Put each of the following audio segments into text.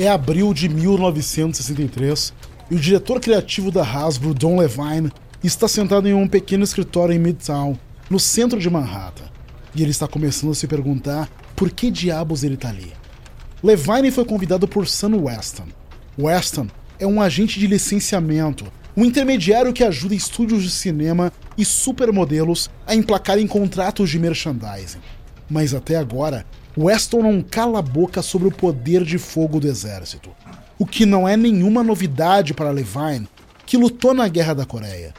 É abril de 1963 e o diretor criativo da Hasbro, Don Levine, está sentado em um pequeno escritório em Midtown, no centro de Manhattan. E ele está começando a se perguntar por que diabos ele está ali. Levine foi convidado por Sam Weston. Weston é um agente de licenciamento, um intermediário que ajuda estúdios de cinema e supermodelos a emplacarem contratos de merchandising. Mas até agora, Weston não cala a boca sobre o poder de fogo do exército. O que não é nenhuma novidade para Levine, que lutou na Guerra da Coreia.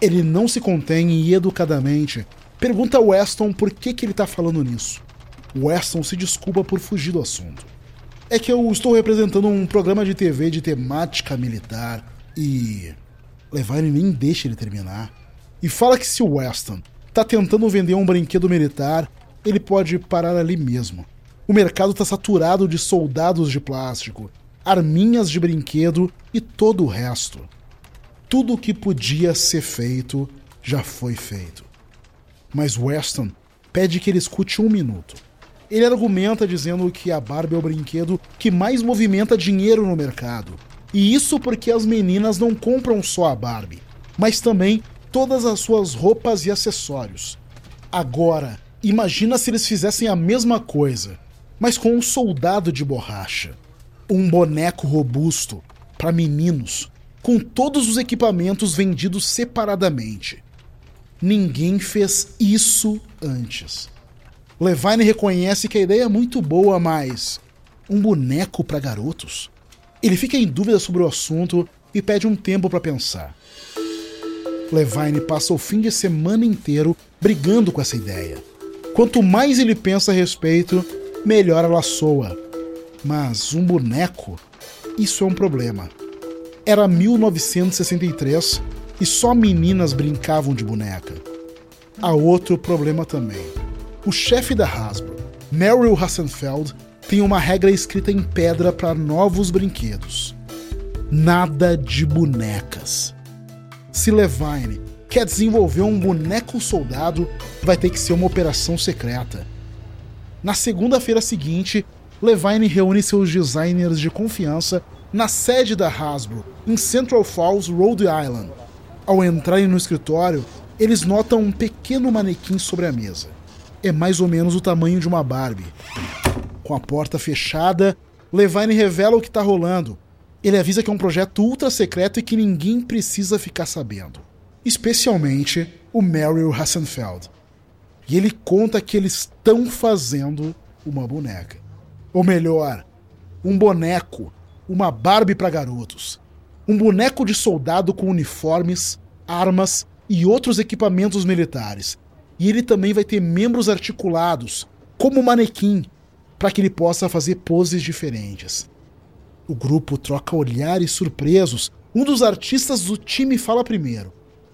Ele não se contém e educadamente pergunta a Weston por que, que ele está falando nisso. Weston se desculpa por fugir do assunto. É que eu estou representando um programa de TV de temática militar e. Levine nem deixa ele terminar. E fala que se Weston está tentando vender um brinquedo militar, ele pode parar ali mesmo. O mercado está saturado de soldados de plástico, arminhas de brinquedo e todo o resto. Tudo o que podia ser feito já foi feito. Mas Weston pede que ele escute um minuto. Ele argumenta dizendo que a Barbie é o brinquedo que mais movimenta dinheiro no mercado. E isso porque as meninas não compram só a Barbie, mas também todas as suas roupas e acessórios. Agora, imagina se eles fizessem a mesma coisa, mas com um soldado de borracha. Um boneco robusto para meninos, com todos os equipamentos vendidos separadamente. Ninguém fez isso antes. Levine reconhece que a ideia é muito boa, mas um boneco para garotos? Ele fica em dúvida sobre o assunto e pede um tempo para pensar. Levine passa o fim de semana inteiro brigando com essa ideia. Quanto mais ele pensa a respeito, melhor ela soa. Mas um boneco? Isso é um problema. Era 1963 e só meninas brincavam de boneca. Há outro problema também. O chefe da Hasbro, Merrill Hassenfeld, tem uma regra escrita em pedra para novos brinquedos: nada de bonecas. Se Levine quer desenvolver um boneco soldado, vai ter que ser uma operação secreta. Na segunda-feira seguinte, Levine reúne seus designers de confiança na sede da Hasbro, em Central Falls, Rhode Island. Ao entrarem no escritório, eles notam um pequeno manequim sobre a mesa é mais ou menos o tamanho de uma Barbie. Com a porta fechada, Levine revela o que está rolando. Ele avisa que é um projeto ultra secreto e que ninguém precisa ficar sabendo. Especialmente o Merrill Hassenfeld. E ele conta que eles estão fazendo uma boneca. Ou melhor, um boneco, uma Barbie para garotos. Um boneco de soldado com uniformes, armas e outros equipamentos militares, e ele também vai ter membros articulados, como manequim, para que ele possa fazer poses diferentes. O grupo troca olhares surpresos. Um dos artistas do time fala primeiro.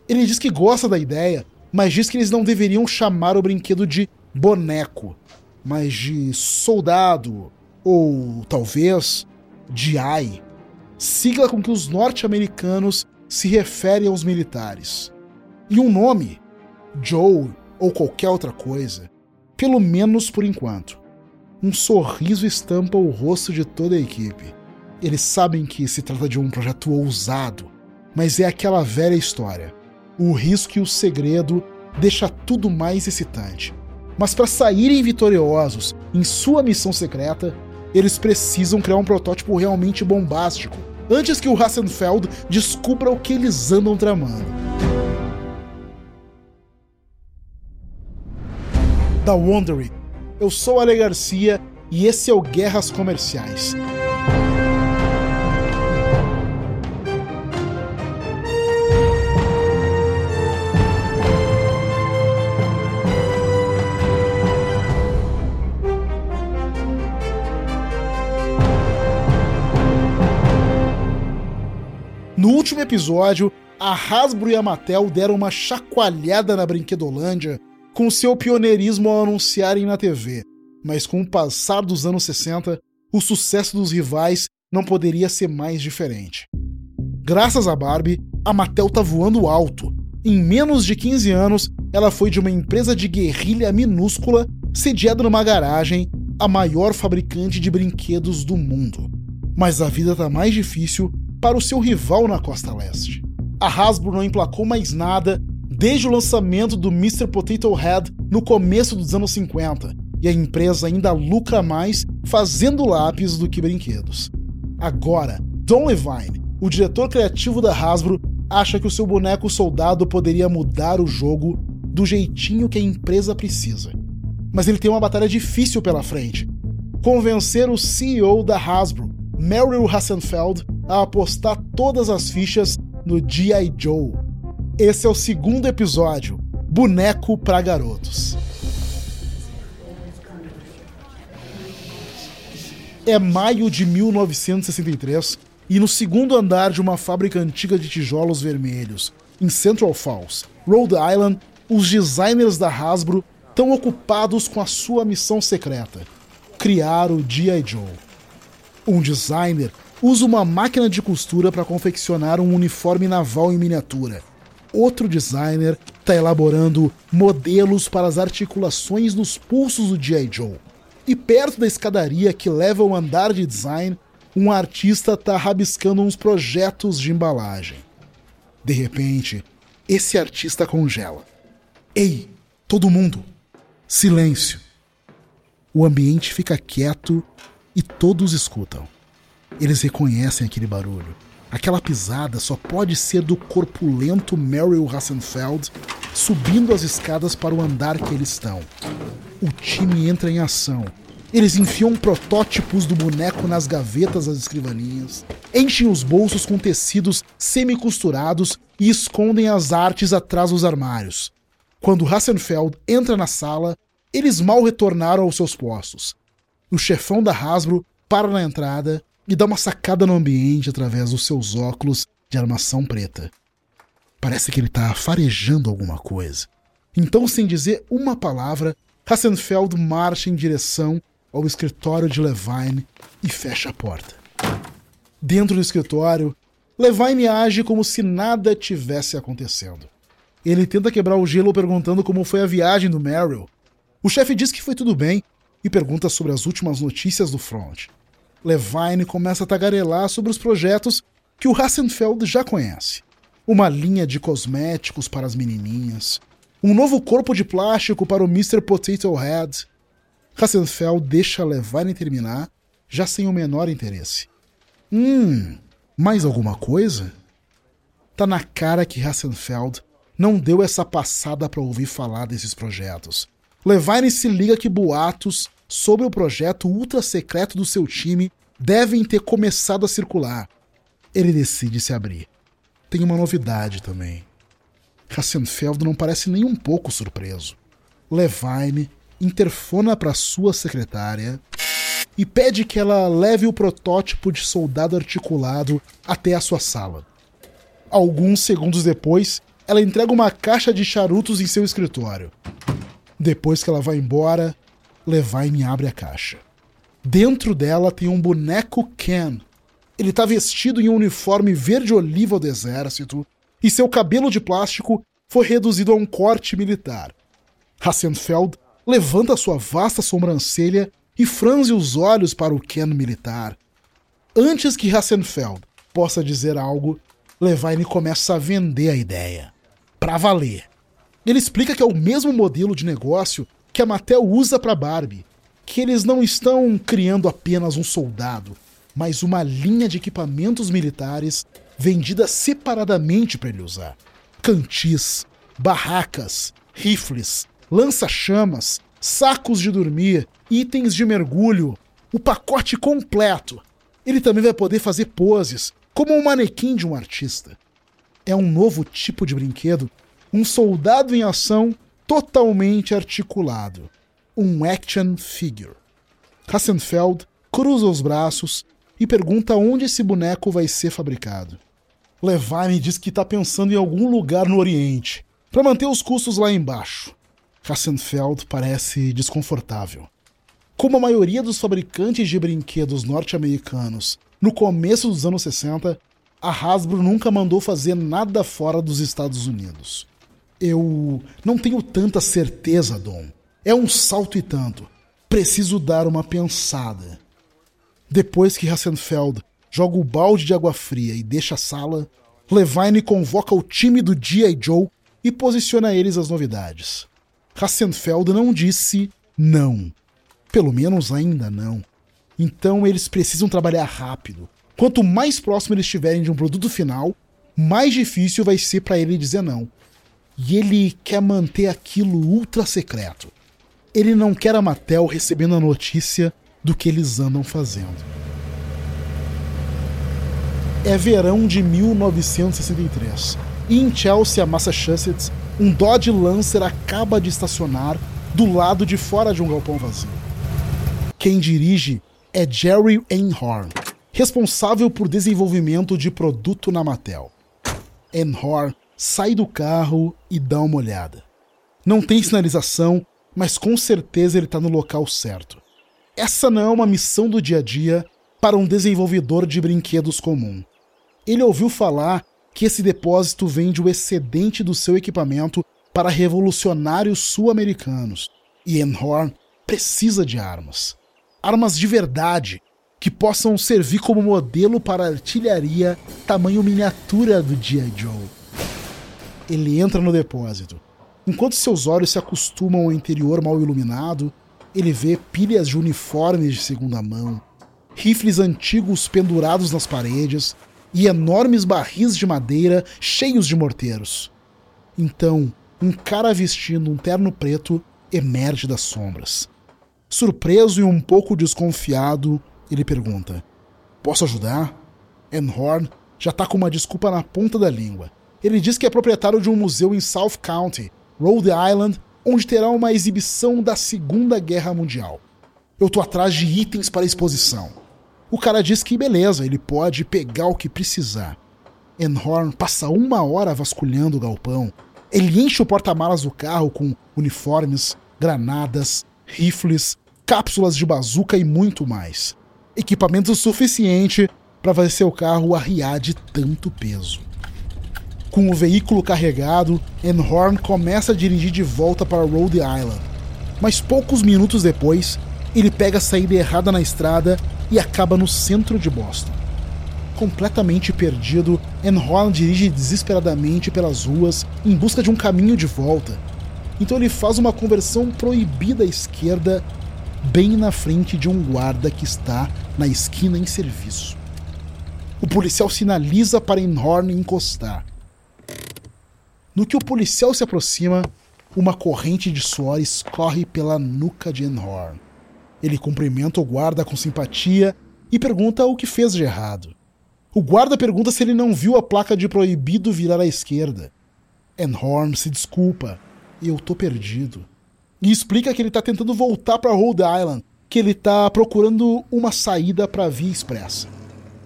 Ele diz que gosta da ideia, mas diz que eles não deveriam chamar o brinquedo de boneco, mas de soldado, ou talvez de AI, sigla com que os norte-americanos se referem aos militares. E um nome, Joe ou qualquer outra coisa, pelo menos por enquanto. Um sorriso estampa o rosto de toda a equipe. Eles sabem que se trata de um projeto ousado, mas é aquela velha história. O risco e o segredo deixa tudo mais excitante. Mas para saírem vitoriosos em sua missão secreta, eles precisam criar um protótipo realmente bombástico, antes que o Hassenfeld descubra o que eles andam tramando. da Wondery. Eu sou Ale Garcia e esse é o Guerras Comerciais. Último episódio, a Hasbro e a Mattel deram uma chacoalhada na Brinquedolândia com seu pioneirismo ao anunciarem na TV, mas com o passar dos anos 60, o sucesso dos rivais não poderia ser mais diferente. Graças a Barbie, a Mattel tá voando alto. Em menos de 15 anos, ela foi de uma empresa de guerrilha minúscula, sediada numa garagem, a maior fabricante de brinquedos do mundo. Mas a vida está mais difícil para o seu rival na costa leste. A Hasbro não emplacou mais nada desde o lançamento do Mr. Potato Head no começo dos anos 50, e a empresa ainda lucra mais fazendo lápis do que brinquedos. Agora, Don Levine, o diretor criativo da Hasbro, acha que o seu boneco soldado poderia mudar o jogo do jeitinho que a empresa precisa. Mas ele tem uma batalha difícil pela frente. Convencer o CEO da Hasbro, Merrill Hassenfeld, a apostar todas as fichas no G.I. Joe. Esse é o segundo episódio, Boneco para Garotos. É maio de 1963 e no segundo andar de uma fábrica antiga de tijolos vermelhos, em Central Falls, Rhode Island, os designers da Hasbro estão ocupados com a sua missão secreta: criar o G.I. Joe. Um designer usa uma máquina de costura para confeccionar um uniforme naval em miniatura. Outro designer está elaborando modelos para as articulações nos pulsos do G.I. Joe. E perto da escadaria que leva ao andar de design, um artista está rabiscando uns projetos de embalagem. De repente, esse artista congela. Ei, todo mundo! Silêncio! O ambiente fica quieto e todos escutam. Eles reconhecem aquele barulho. Aquela pisada só pode ser do corpulento Merrill Hassenfeld subindo as escadas para o andar que eles estão. O time entra em ação eles enfiam protótipos do boneco nas gavetas das escrivaninhas, enchem os bolsos com tecidos semi-costurados e escondem as artes atrás dos armários. Quando Hassenfeld entra na sala, eles mal retornaram aos seus postos. O chefão da Hasbro para na entrada e dá uma sacada no ambiente através dos seus óculos de armação preta. Parece que ele está farejando alguma coisa. Então, sem dizer uma palavra, Hassenfeld marcha em direção ao escritório de Levine e fecha a porta. Dentro do escritório, Levine age como se nada tivesse acontecendo. Ele tenta quebrar o gelo perguntando como foi a viagem do Merrill. O chefe diz que foi tudo bem e pergunta sobre as últimas notícias do front. Levine começa a tagarelar sobre os projetos que o Hassenfeld já conhece. Uma linha de cosméticos para as menininhas, um novo corpo de plástico para o Mr. Potato Head, Hassenfeld deixa Levine terminar, já sem o menor interesse. Hum, mais alguma coisa? Tá na cara que Hassenfeld não deu essa passada para ouvir falar desses projetos. Levine se liga que boatos sobre o projeto ultra secreto do seu time devem ter começado a circular. Ele decide se abrir. Tem uma novidade também. Hassenfeld não parece nem um pouco surpreso. Levine interfona para sua secretária e pede que ela leve o protótipo de soldado articulado até a sua sala. Alguns segundos depois, ela entrega uma caixa de charutos em seu escritório. Depois que ela vai embora, Levine abre a caixa. Dentro dela tem um boneco Ken. Ele está vestido em um uniforme verde-oliva do exército e seu cabelo de plástico foi reduzido a um corte militar. Hassenfeld levanta sua vasta sobrancelha e franze os olhos para o Ken militar. Antes que Hassenfeld possa dizer algo, Levine começa a vender a ideia. Para valer. Ele explica que é o mesmo modelo de negócio que a Mattel usa para Barbie, que eles não estão criando apenas um soldado, mas uma linha de equipamentos militares vendida separadamente para ele usar. Cantis, barracas, rifles, lança-chamas, sacos de dormir, itens de mergulho, o pacote completo. Ele também vai poder fazer poses, como um manequim de um artista. É um novo tipo de brinquedo, um soldado em ação totalmente articulado. Um action figure. Hassenfeld cruza os braços e pergunta onde esse boneco vai ser fabricado. Levine diz que está pensando em algum lugar no Oriente, para manter os custos lá embaixo. Hassenfeld parece desconfortável. Como a maioria dos fabricantes de brinquedos norte-americanos no começo dos anos 60, a Hasbro nunca mandou fazer nada fora dos Estados Unidos. Eu não tenho tanta certeza, Dom. É um salto e tanto. Preciso dar uma pensada. Depois que Hassenfeld joga o balde de água fria e deixa a sala, Levine convoca o time do G.I. Joe e posiciona eles às novidades. Hassenfeld não disse não. Pelo menos ainda não. Então eles precisam trabalhar rápido. Quanto mais próximo eles estiverem de um produto final, mais difícil vai ser para ele dizer não. E ele quer manter aquilo ultra secreto. Ele não quer a Mattel recebendo a notícia do que eles andam fazendo. É verão de 1963 e em Chelsea, Massachusetts, um Dodge Lancer acaba de estacionar do lado de fora de um galpão vazio. Quem dirige é Jerry Einhorn, responsável por desenvolvimento de produto na Mattel. Einhorn sai do carro e dá uma olhada. Não tem sinalização, mas com certeza ele está no local certo. Essa não é uma missão do dia a dia para um desenvolvedor de brinquedos comum. Ele ouviu falar que esse depósito vende o excedente do seu equipamento para revolucionários sul-americanos. E Enhorn precisa de armas. Armas de verdade, que possam servir como modelo para artilharia tamanho miniatura do G.I. Joe. Ele entra no depósito. Enquanto seus olhos se acostumam ao interior mal iluminado, ele vê pilhas de uniformes de segunda mão, rifles antigos pendurados nas paredes, e enormes barris de madeira cheios de morteiros. Então, um cara vestindo um terno preto emerge das sombras. Surpreso e um pouco desconfiado, ele pergunta: Posso ajudar? Enhorn já tá com uma desculpa na ponta da língua. Ele diz que é proprietário de um museu em South County, Rhode Island, onde terá uma exibição da Segunda Guerra Mundial. Eu tô atrás de itens para exposição. O cara diz que beleza, ele pode pegar o que precisar. Enhorn passa uma hora vasculhando o galpão. Ele enche o porta-malas do carro com uniformes, granadas, rifles, cápsulas de bazuca e muito mais. Equipamento suficiente para fazer seu carro arriar de tanto peso. Com o veículo carregado, Enhorn começa a dirigir de volta para Rhode Island. Mas poucos minutos depois, ele pega a saída errada na estrada e acaba no centro de Boston. Completamente perdido, Enhorn dirige desesperadamente pelas ruas em busca de um caminho de volta. Então ele faz uma conversão proibida à esquerda, bem na frente de um guarda que está na esquina em serviço. O policial sinaliza para Enhorn encostar. No que o policial se aproxima, uma corrente de suor escorre pela nuca de Enhorn. Ele cumprimenta o guarda com simpatia e pergunta o que fez de errado. O guarda pergunta se ele não viu a placa de proibido virar à esquerda. Enhorn se desculpa. Eu tô perdido. E explica que ele tá tentando voltar para Rhode Island, que ele tá procurando uma saída para via expressa.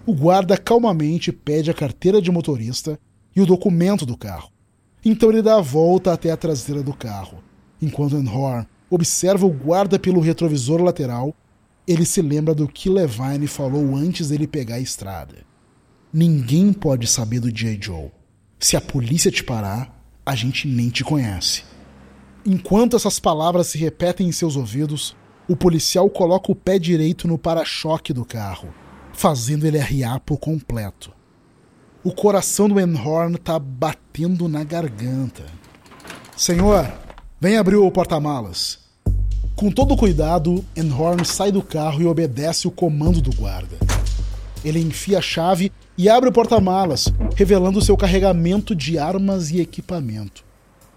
O guarda calmamente pede a carteira de motorista e o documento do carro. Então ele dá a volta até a traseira do carro, enquanto Enhorn observa o guarda pelo retrovisor lateral, ele se lembra do que Levine falou antes dele pegar a estrada. Ninguém pode saber do J. Joe. Se a polícia te parar, a gente nem te conhece. Enquanto essas palavras se repetem em seus ouvidos, o policial coloca o pé direito no para-choque do carro, fazendo ele arriar por completo. O coração do Enhorn tá batendo na garganta. Senhor, vem abrir o porta-malas. Com todo cuidado, Enhorn sai do carro e obedece o comando do guarda. Ele enfia a chave e abre o porta-malas, revelando seu carregamento de armas e equipamento.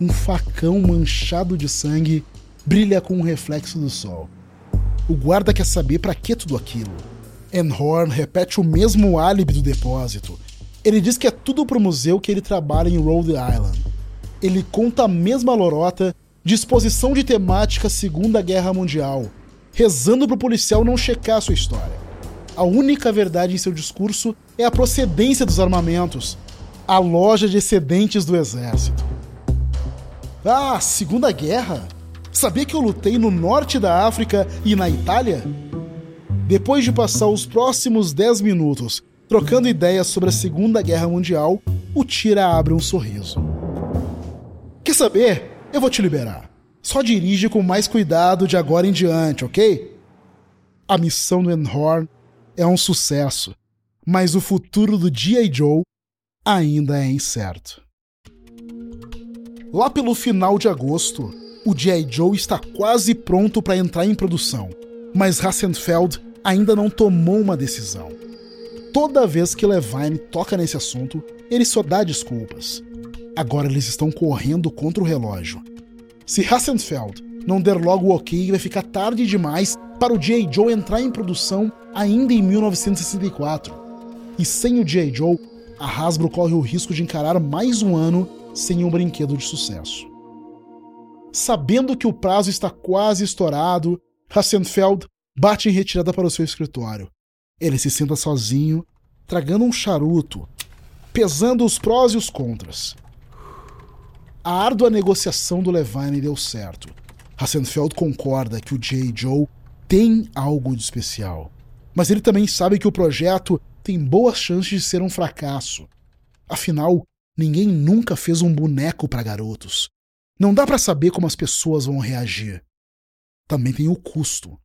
Um facão manchado de sangue brilha com o reflexo do sol. O guarda quer saber para que tudo aquilo. Enhorn repete o mesmo álibi do depósito. Ele diz que é tudo pro museu que ele trabalha em Rhode Island. Ele conta a mesma lorota disposição de temática Segunda Guerra Mundial, rezando para o policial não checar sua história. A única verdade em seu discurso é a procedência dos armamentos, a loja de excedentes do exército. Ah, Segunda Guerra? Sabia que eu lutei no norte da África e na Itália? Depois de passar os próximos 10 minutos trocando ideias sobre a Segunda Guerra Mundial, o Tira abre um sorriso. Quer saber? Eu vou te liberar. Só dirige com mais cuidado de agora em diante, ok? A missão do Enhorn é um sucesso, mas o futuro do G.I. Joe ainda é incerto. Lá pelo final de agosto, o G.I. Joe está quase pronto para entrar em produção, mas Hassenfeld ainda não tomou uma decisão. Toda vez que Levine toca nesse assunto, ele só dá desculpas. Agora eles estão correndo contra o relógio. Se Hassenfeld não der logo o ok, vai ficar tarde demais para o G.I. Joe entrar em produção ainda em 1964. E sem o G.I. Joe, a Hasbro corre o risco de encarar mais um ano sem um brinquedo de sucesso. Sabendo que o prazo está quase estourado, Hassenfeld bate em retirada para o seu escritório. Ele se senta sozinho, tragando um charuto, pesando os prós e os contras. A árdua negociação do Levine deu certo. Hassenfeld concorda que o J. Joe tem algo de especial. Mas ele também sabe que o projeto tem boas chances de ser um fracasso. Afinal, ninguém nunca fez um boneco para garotos. Não dá para saber como as pessoas vão reagir. Também tem o custo.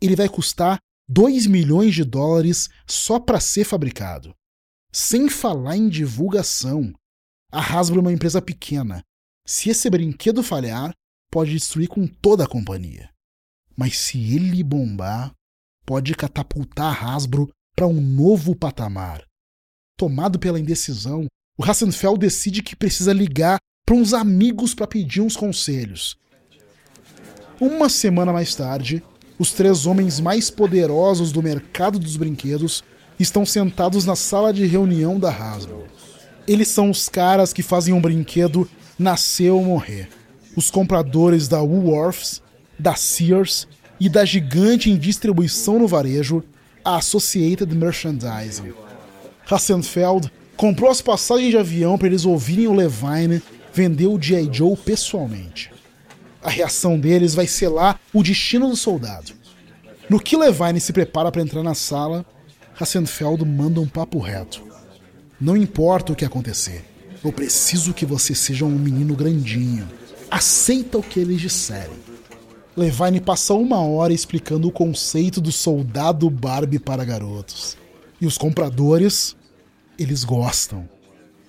Ele vai custar 2 milhões de dólares só para ser fabricado. Sem falar em divulgação. A Hasbro é uma empresa pequena. Se esse brinquedo falhar, pode destruir com toda a companhia. Mas se ele bombar, pode catapultar a Hasbro para um novo patamar. Tomado pela indecisão, o Hassenfeld decide que precisa ligar para uns amigos para pedir uns conselhos. Uma semana mais tarde, os três homens mais poderosos do mercado dos brinquedos estão sentados na sala de reunião da Hasbro. Eles são os caras que fazem um brinquedo nascer ou morrer. Os compradores da Woolworths, da Sears e da gigante em distribuição no varejo, a Associated Merchandising. Hassenfeld comprou as passagens de avião para eles ouvirem o Levine vender o G.I. Joe pessoalmente. A reação deles vai selar o destino do soldado. No que Levine se prepara para entrar na sala, Hassenfeld manda um papo reto. Não importa o que acontecer, eu preciso que você seja um menino grandinho. Aceita o que eles disserem. Levine passa uma hora explicando o conceito do soldado Barbie para garotos. E os compradores, eles gostam.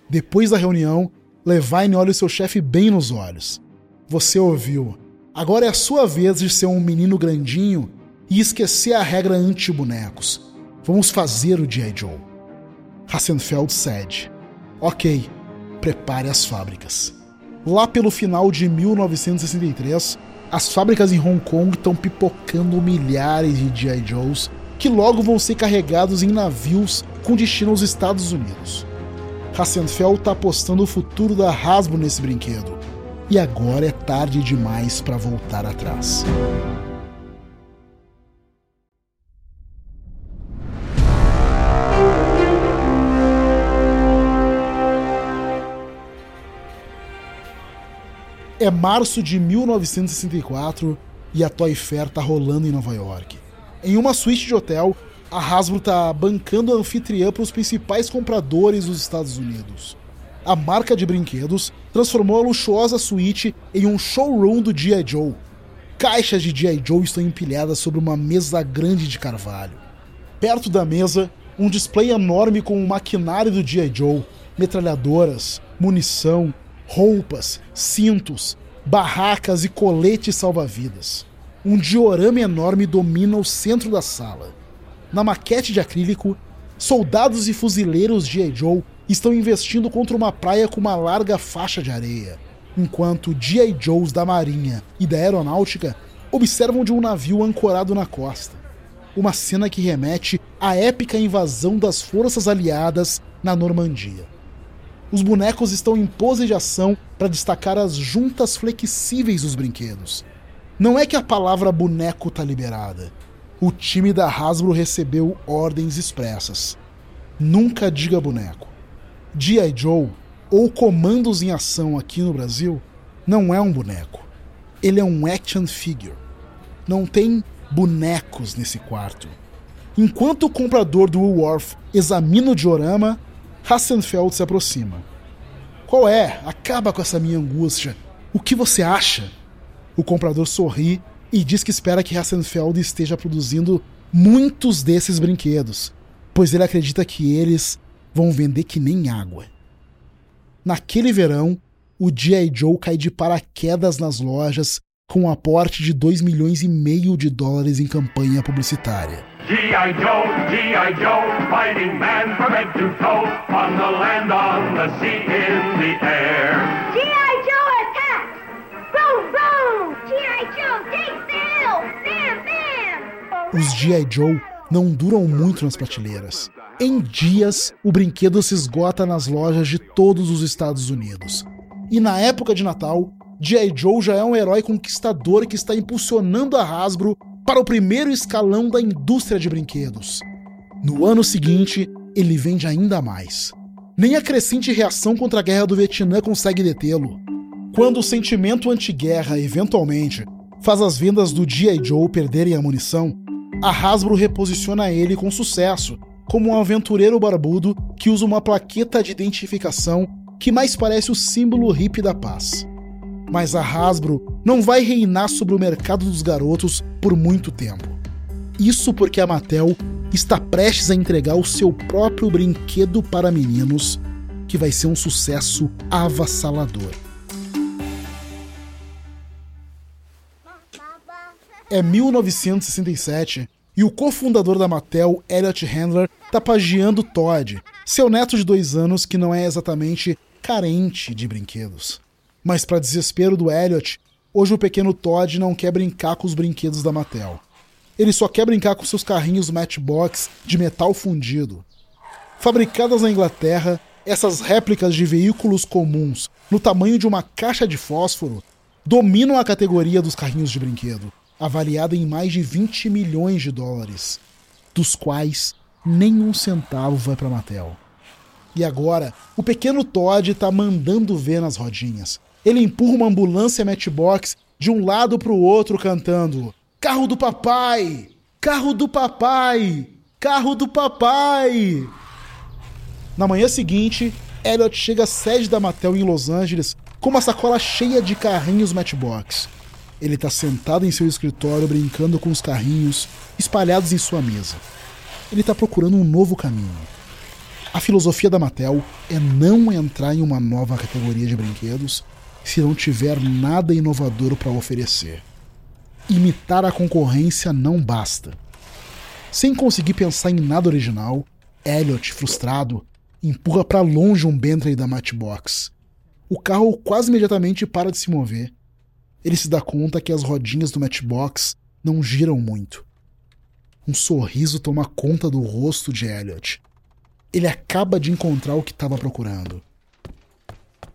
Depois da reunião, Levine olha o seu chefe bem nos olhos. Você ouviu. Agora é a sua vez de ser um menino grandinho e esquecer a regra anti-bonecos. Vamos fazer o G.I. Joe. Hassenfeld cede. Ok, prepare as fábricas. Lá pelo final de 1963, as fábricas em Hong Kong estão pipocando milhares de G.I. Joes que logo vão ser carregados em navios com destino aos Estados Unidos. Hassenfeld está apostando o futuro da Hasbro nesse brinquedo e agora é tarde demais para voltar atrás. É março de 1964 e a Toy Fair tá rolando em Nova York. Em uma suíte de hotel, a Hasbro tá bancando a anfitriã para os principais compradores dos Estados Unidos a marca de brinquedos transformou a luxuosa suíte em um showroom do G.I. Joe. Caixas de G.I. Joe estão empilhadas sobre uma mesa grande de carvalho. Perto da mesa, um display enorme com o maquinário do G.I. Joe, metralhadoras, munição, roupas, cintos, barracas e coletes salva-vidas. Um diorama enorme domina o centro da sala. Na maquete de acrílico, soldados e fuzileiros G.I. Joe estão investindo contra uma praia com uma larga faixa de areia, enquanto G.I. Joes da Marinha e da Aeronáutica observam de um navio ancorado na costa. Uma cena que remete à épica invasão das forças aliadas na Normandia. Os bonecos estão em pose de ação para destacar as juntas flexíveis dos brinquedos. Não é que a palavra boneco está liberada. O time da Hasbro recebeu ordens expressas. Nunca diga boneco. G.I. Joe, ou Comandos em Ação aqui no Brasil, não é um boneco. Ele é um action figure. Não tem bonecos nesse quarto. Enquanto o comprador do Woolworth examina o diorama, Hassenfeld se aproxima. Qual é? Acaba com essa minha angústia. O que você acha? O comprador sorri e diz que espera que Hassenfeld esteja produzindo muitos desses brinquedos. pois ele acredita que eles vão vender que nem água. Naquele verão, o G.I. Joe cai de paraquedas nas lojas com um aporte de 2 milhões e meio de dólares em campanha publicitária. G.I. Joe, G.I. Joe, fighting man from head to toe, on the land, on the sea, in the air. G.I. Joe attack! Boom, boom! G.I. Joe, take Bam, bam! Os G.I. Joe não duram muito nas prateleiras. Em dias, o brinquedo se esgota nas lojas de todos os Estados Unidos. E na época de Natal, G.I. Joe já é um herói conquistador que está impulsionando a Hasbro para o primeiro escalão da indústria de brinquedos. No ano seguinte, ele vende ainda mais. Nem a crescente reação contra a guerra do Vietnã consegue detê-lo. Quando o sentimento anti-guerra, eventualmente, faz as vendas do G.I. Joe perderem a munição, a Hasbro reposiciona ele com sucesso, como um aventureiro barbudo que usa uma plaqueta de identificação que mais parece o símbolo hippie da paz. Mas a Hasbro não vai reinar sobre o mercado dos garotos por muito tempo. Isso porque a Mattel está prestes a entregar o seu próprio brinquedo para meninos, que vai ser um sucesso avassalador. É 1967 e o cofundador da Mattel, Elliot Handler, tá pagiando Todd, seu neto de dois anos que não é exatamente carente de brinquedos. Mas, para desespero do Elliot, hoje o pequeno Todd não quer brincar com os brinquedos da Mattel. Ele só quer brincar com seus carrinhos Matchbox de metal fundido. Fabricadas na Inglaterra, essas réplicas de veículos comuns, no tamanho de uma caixa de fósforo, dominam a categoria dos carrinhos de brinquedo avaliada em mais de 20 milhões de dólares, dos quais nenhum centavo vai para Mattel. E agora, o pequeno Todd está mandando ver nas rodinhas. Ele empurra uma ambulância Matchbox de um lado para o outro cantando: Carro do papai! Carro do papai! Carro do papai! Na manhã seguinte, Elliot chega à sede da Mattel em Los Angeles com uma sacola cheia de carrinhos Matchbox. Ele está sentado em seu escritório brincando com os carrinhos espalhados em sua mesa. Ele está procurando um novo caminho. A filosofia da Mattel é não entrar em uma nova categoria de brinquedos se não tiver nada inovador para oferecer. Imitar a concorrência não basta. Sem conseguir pensar em nada original, Elliot, frustrado, empurra para longe um Bentley da Matchbox. O carro quase imediatamente para de se mover ele se dá conta que as rodinhas do Matchbox não giram muito. Um sorriso toma conta do rosto de Elliot. Ele acaba de encontrar o que estava procurando.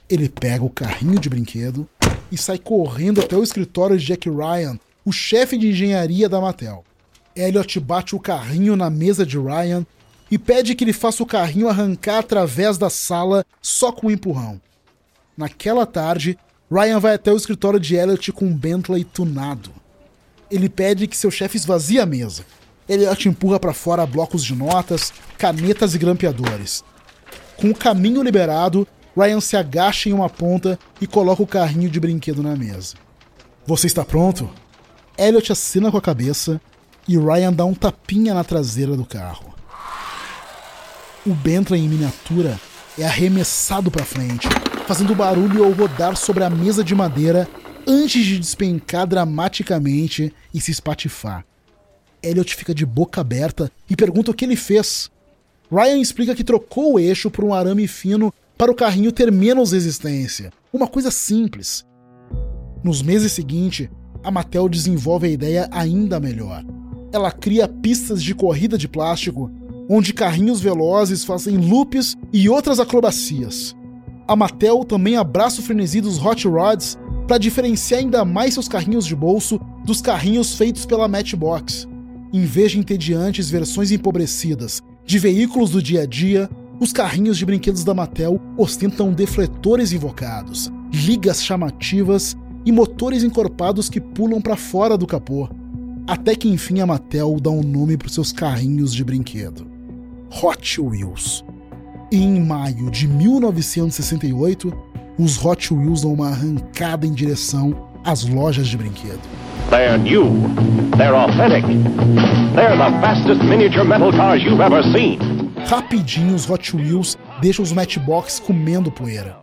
Ele pega o carrinho de brinquedo e sai correndo até o escritório de Jack Ryan, o chefe de engenharia da Mattel. Elliot bate o carrinho na mesa de Ryan e pede que ele faça o carrinho arrancar através da sala só com um empurrão. Naquela tarde, Ryan vai até o escritório de Elliot com um Bentley tunado. Ele pede que seu chefe esvazie a mesa. Elliot empurra para fora blocos de notas, canetas e grampeadores. Com o caminho liberado, Ryan se agacha em uma ponta e coloca o carrinho de brinquedo na mesa. Você está pronto? Elliot assina com a cabeça e Ryan dá um tapinha na traseira do carro. O Bentley em miniatura é arremessado para frente, fazendo barulho ao rodar sobre a mesa de madeira antes de despencar dramaticamente e se espatifar. Elliot fica de boca aberta e pergunta o que ele fez. Ryan explica que trocou o eixo por um arame fino para o carrinho ter menos resistência. Uma coisa simples. Nos meses seguintes, a Mattel desenvolve a ideia ainda melhor. Ela cria pistas de corrida de plástico, onde carrinhos velozes fazem loops e outras acrobacias a Mattel também abraça o frenesi dos Hot Rods para diferenciar ainda mais seus carrinhos de bolso dos carrinhos feitos pela Matchbox. Em vez de entediantes versões empobrecidas de veículos do dia a dia, os carrinhos de brinquedos da Mattel ostentam defletores invocados, ligas chamativas e motores encorpados que pulam para fora do capô. Até que enfim a Mattel dá um nome para seus carrinhos de brinquedo: Hot Wheels. E em maio de 1968, os Hot Wheels dão uma arrancada em direção as lojas de brinquedo. They're new. They're authentic. They're the fastest miniature metal cars you've ever seen. Rapidinho, os Hot Wheels deixam os Matchbox comendo poeira.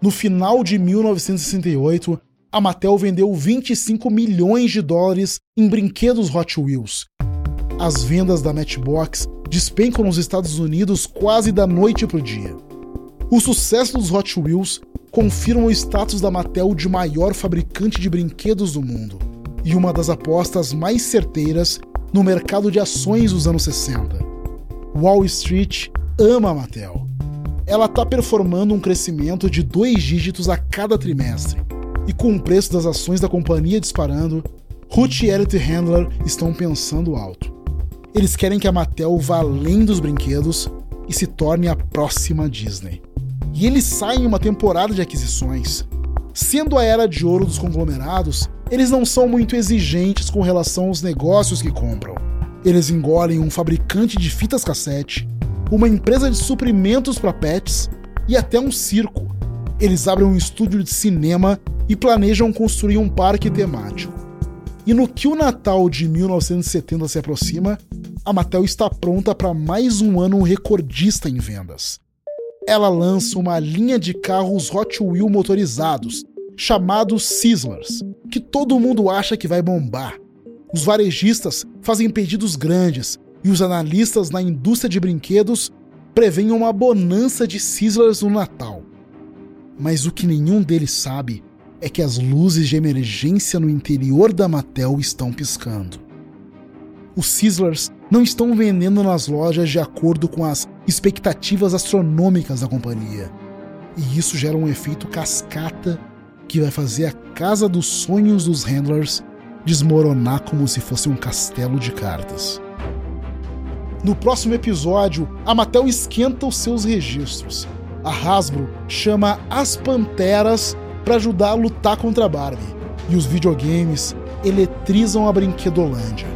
No final de 1968, a Mattel vendeu 25 milhões de dólares em brinquedos Hot Wheels. As vendas da Matchbox despencam nos Estados Unidos quase da noite para o dia. O sucesso dos Hot Wheels confirma o status da Mattel de maior fabricante de brinquedos do mundo e uma das apostas mais certeiras no mercado de ações dos anos 60. Wall Street ama a Mattel. Ela está performando um crescimento de dois dígitos a cada trimestre, e com o preço das ações da companhia disparando, Ruth e Elliot Handler estão pensando alto. Eles querem que a Mattel vá além dos brinquedos e se torne a próxima Disney. E eles saem em uma temporada de aquisições. Sendo a era de ouro dos conglomerados, eles não são muito exigentes com relação aos negócios que compram. Eles engolem um fabricante de fitas cassete, uma empresa de suprimentos para pets e até um circo. Eles abrem um estúdio de cinema e planejam construir um parque temático. E no que o Natal de 1970 se aproxima, a Mattel está pronta para mais um ano recordista em vendas. Ela lança uma linha de carros Hot Wheel motorizados, chamados Sizzlers, que todo mundo acha que vai bombar. Os varejistas fazem pedidos grandes e os analistas na indústria de brinquedos preveem uma bonança de Sizzlers no Natal. Mas o que nenhum deles sabe é que as luzes de emergência no interior da Mattel estão piscando. Os Sizzlers não estão vendendo nas lojas de acordo com as expectativas astronômicas da companhia. E isso gera um efeito cascata que vai fazer a casa dos sonhos dos handlers desmoronar como se fosse um castelo de cartas. No próximo episódio, a Mattel esquenta os seus registros. A Hasbro chama as Panteras para ajudar a lutar contra a Barbie. E os videogames eletrizam a Brinquedolândia.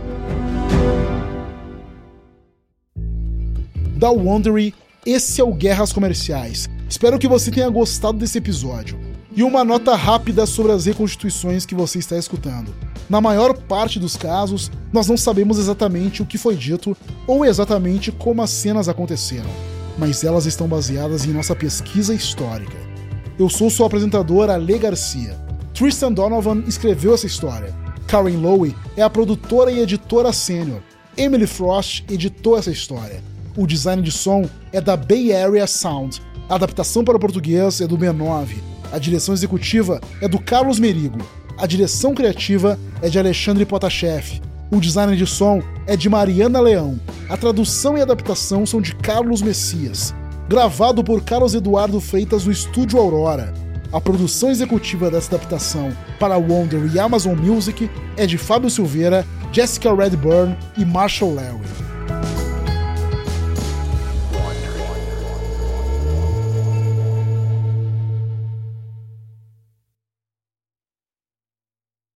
Da Wondery, esse é o Guerras Comerciais. Espero que você tenha gostado desse episódio. E uma nota rápida sobre as reconstituições que você está escutando. Na maior parte dos casos, nós não sabemos exatamente o que foi dito ou exatamente como as cenas aconteceram, mas elas estão baseadas em nossa pesquisa histórica. Eu sou seu apresentador, Ale Garcia. Tristan Donovan escreveu essa história. Karen Lowe é a produtora e editora sênior. Emily Frost editou essa história. O design de som é da Bay Area Sound. A adaptação para o português é do B9 a direção executiva é do Carlos Merigo. A direção criativa é de Alexandre Potashev. O design de som é de Mariana Leão. A tradução e adaptação são de Carlos Messias. Gravado por Carlos Eduardo Freitas no Estúdio Aurora. A produção executiva dessa adaptação para Wonder e Amazon Music é de Fábio Silveira, Jessica Redburn e Marshall Larry.